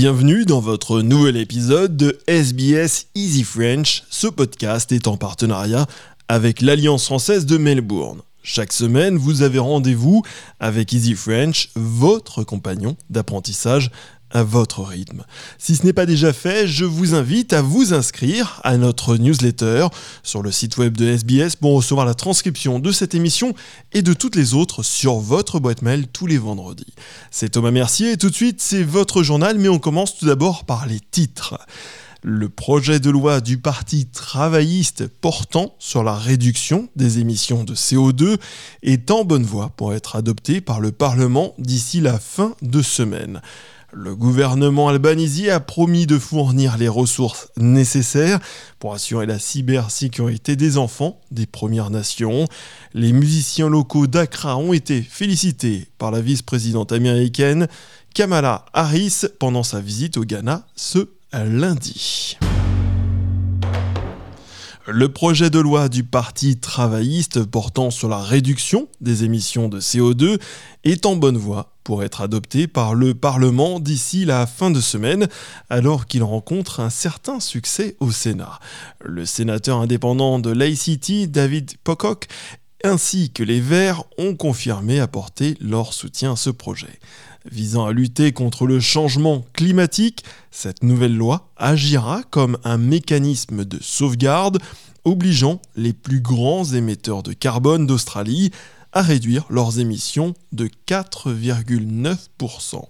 Bienvenue dans votre nouvel épisode de SBS Easy French. Ce podcast est en partenariat avec l'Alliance française de Melbourne. Chaque semaine, vous avez rendez-vous avec Easy French, votre compagnon d'apprentissage à votre rythme. Si ce n'est pas déjà fait, je vous invite à vous inscrire à notre newsletter sur le site web de SBS pour recevoir la transcription de cette émission et de toutes les autres sur votre boîte mail tous les vendredis. C'est Thomas Mercier et tout de suite c'est votre journal mais on commence tout d'abord par les titres. Le projet de loi du Parti travailliste portant sur la réduction des émissions de CO2 est en bonne voie pour être adopté par le Parlement d'ici la fin de semaine. Le gouvernement albanisi a promis de fournir les ressources nécessaires pour assurer la cybersécurité des enfants des Premières Nations. Les musiciens locaux d'Accra ont été félicités par la vice-présidente américaine Kamala Harris pendant sa visite au Ghana ce lundi. Le projet de loi du Parti travailliste portant sur la réduction des émissions de CO2 est en bonne voie pour être adopté par le Parlement d'ici la fin de semaine, alors qu'il rencontre un certain succès au Sénat. Le sénateur indépendant de l'ACT, David Pocock, ainsi que les Verts ont confirmé apporter leur soutien à ce projet. Visant à lutter contre le changement climatique, cette nouvelle loi agira comme un mécanisme de sauvegarde obligeant les plus grands émetteurs de carbone d'Australie à réduire leurs émissions de 4,9%.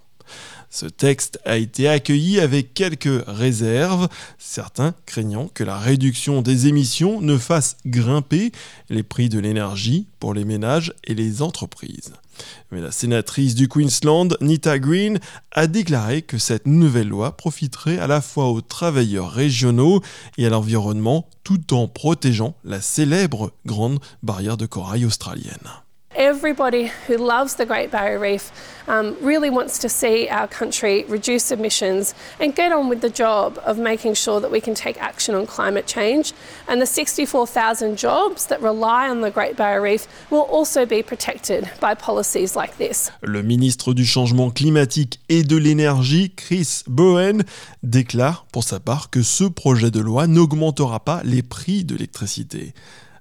Ce texte a été accueilli avec quelques réserves, certains craignant que la réduction des émissions ne fasse grimper les prix de l'énergie pour les ménages et les entreprises. Mais la sénatrice du Queensland, Nita Green, a déclaré que cette nouvelle loi profiterait à la fois aux travailleurs régionaux et à l'environnement tout en protégeant la célèbre grande barrière de corail australienne. Everybody who loves the Great Barrier Reef um, really wants to see our country reduce emissions and get on with the job of making sure that we can take action on climate change. And the 64,000 jobs that rely on the Great Barrier Reef will also be protected by policies like this. Le ministre du Changement climatique et de l'énergie, Chris Bowen, déclare pour sa part que ce projet de loi n'augmentera pas les prix de l'électricité.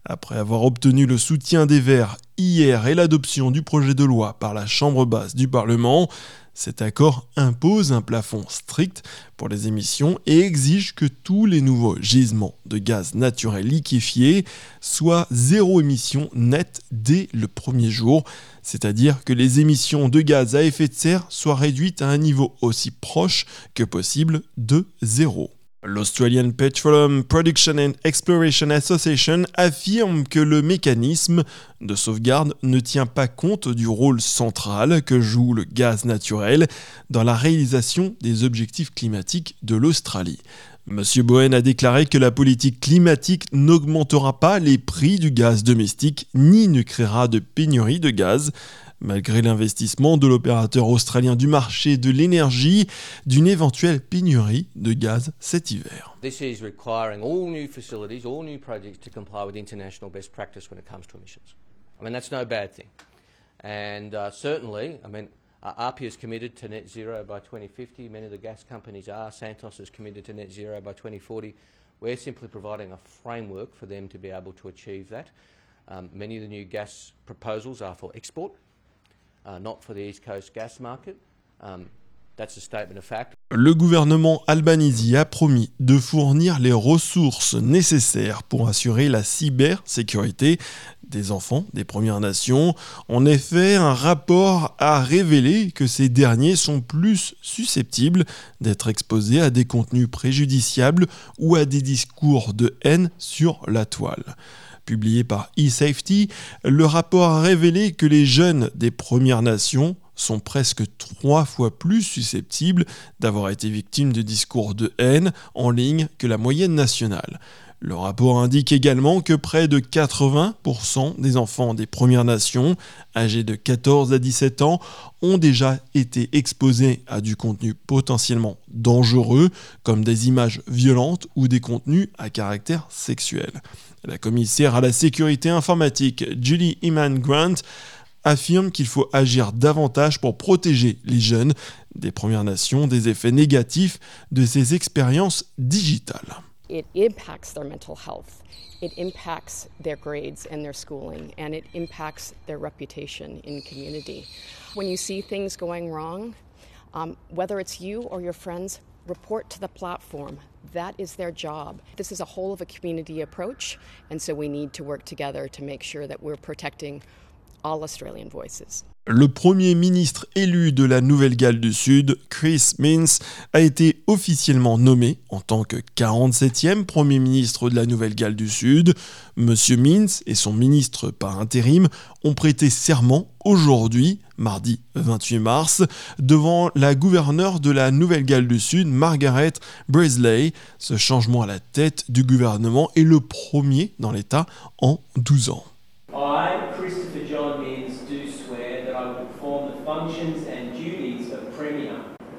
Après avoir obtenu le soutien des Verts hier et l'adoption du projet de loi par la Chambre basse du Parlement, cet accord impose un plafond strict pour les émissions et exige que tous les nouveaux gisements de gaz naturel liquéfié soient zéro émission nette dès le premier jour, c'est-à-dire que les émissions de gaz à effet de serre soient réduites à un niveau aussi proche que possible de zéro. L'Australian Petroleum Production and Exploration Association affirme que le mécanisme de sauvegarde ne tient pas compte du rôle central que joue le gaz naturel dans la réalisation des objectifs climatiques de l'Australie. Monsieur Bowen a déclaré que la politique climatique n'augmentera pas les prix du gaz domestique ni ne créera de pénurie de gaz malgré l'investissement de l'opérateur australien du marché de l'énergie d'une éventuelle pénurie de gaz cet hiver. This is requiring all new facilities, all new projects to comply with international best practice when it comes to emissions. I mean, that's no bad thing. And uh, certainly, I mean, uh, API is committed to net zero by 2050. Many of the gas companies are. Santos is committed to net zero by 2040. We're simply providing a framework for them to be able to achieve that. Um, many of the new gas proposals are for export. Uh, not for the East Coast gas market. Um, that's a statement of fact. Le gouvernement albanese a promis de fournir les ressources nécessaires pour assurer la cybersécurité des enfants des Premières Nations. En effet, un rapport a révélé que ces derniers sont plus susceptibles d'être exposés à des contenus préjudiciables ou à des discours de haine sur la toile publié par eSafety, le rapport a révélé que les jeunes des Premières Nations sont presque trois fois plus susceptibles d'avoir été victimes de discours de haine en ligne que la moyenne nationale. Le rapport indique également que près de 80% des enfants des Premières Nations, âgés de 14 à 17 ans, ont déjà été exposés à du contenu potentiellement dangereux, comme des images violentes ou des contenus à caractère sexuel. La commissaire à la sécurité informatique Julie Iman Grant affirme qu'il faut agir davantage pour protéger les jeunes des Premières Nations des effets négatifs de ces expériences digitales. It impacts their mental health. It impacts their grades and their schooling, and it impacts their reputation in community. When you see things going wrong, um, whether it's you or your friends, report to the platform. That is their job. This is a whole of a community approach, and so we need to work together to make sure that we're protecting all Australian voices. Le premier ministre élu de la Nouvelle-Galles du Sud, Chris Minns, a été officiellement nommé en tant que 47e premier ministre de la Nouvelle-Galles du Sud. Monsieur Minns et son ministre par intérim ont prêté serment aujourd'hui, mardi 28 mars, devant la gouverneure de la Nouvelle-Galles du Sud, Margaret Brisley. Ce changement à la tête du gouvernement est le premier dans l'État en 12 ans. Functions and duties of Premier,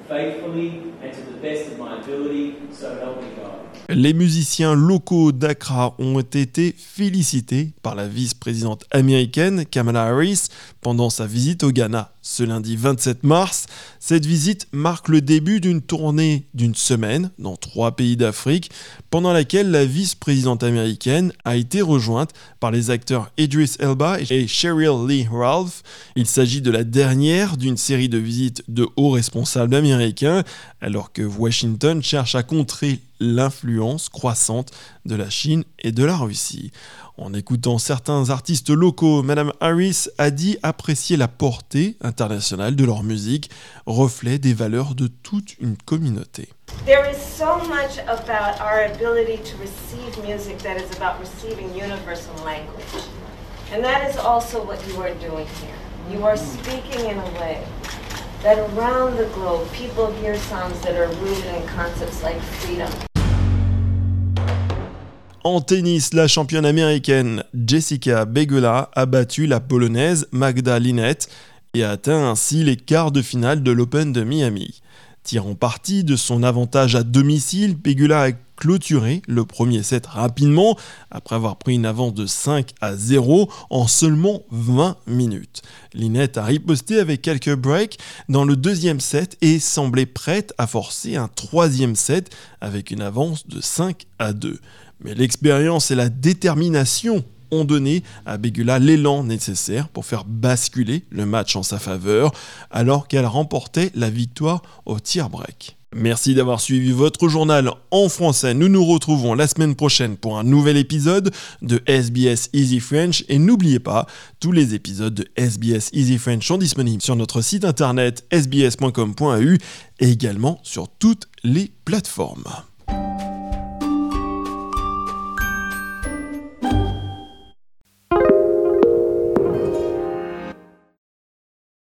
faithfully and to the best of my ability, so help me God. Les musiciens locaux d'Accra ont été félicités par la vice-présidente américaine Kamala Harris pendant sa visite au Ghana ce lundi 27 mars. Cette visite marque le début d'une tournée d'une semaine dans trois pays d'Afrique, pendant laquelle la vice-présidente américaine a été rejointe par les acteurs Idris Elba et Cheryl Lee Ralph. Il s'agit de la dernière d'une série de visites de hauts responsables américains, alors que Washington cherche à contrer l'influence croissante de la Chine et de la Russie. En écoutant certains artistes locaux, Madame Harris a dit apprécier la portée internationale de leur musique, reflet des valeurs de toute une communauté. There is so much about our ability to receive music that is about receiving universal language. And that is also what you are doing here. You are speaking in a way that around the globe people hear songs that are rooted in concepts like freedom, En tennis, la championne américaine Jessica Begula a battu la polonaise Magda Linette et atteint ainsi les quarts de finale de l'Open de Miami. Tirant parti de son avantage à domicile, Begula a clôturé le premier set rapidement après avoir pris une avance de 5 à 0 en seulement 20 minutes. Linette a riposté avec quelques breaks dans le deuxième set et semblait prête à forcer un troisième set avec une avance de 5 à 2. Mais l'expérience et la détermination ont donné à Begula l'élan nécessaire pour faire basculer le match en sa faveur alors qu'elle remportait la victoire au tir break. Merci d'avoir suivi votre journal en français. Nous nous retrouvons la semaine prochaine pour un nouvel épisode de SBS Easy French. Et n'oubliez pas, tous les épisodes de SBS Easy French sont disponibles sur notre site internet sbs.com.au et également sur toutes les plateformes.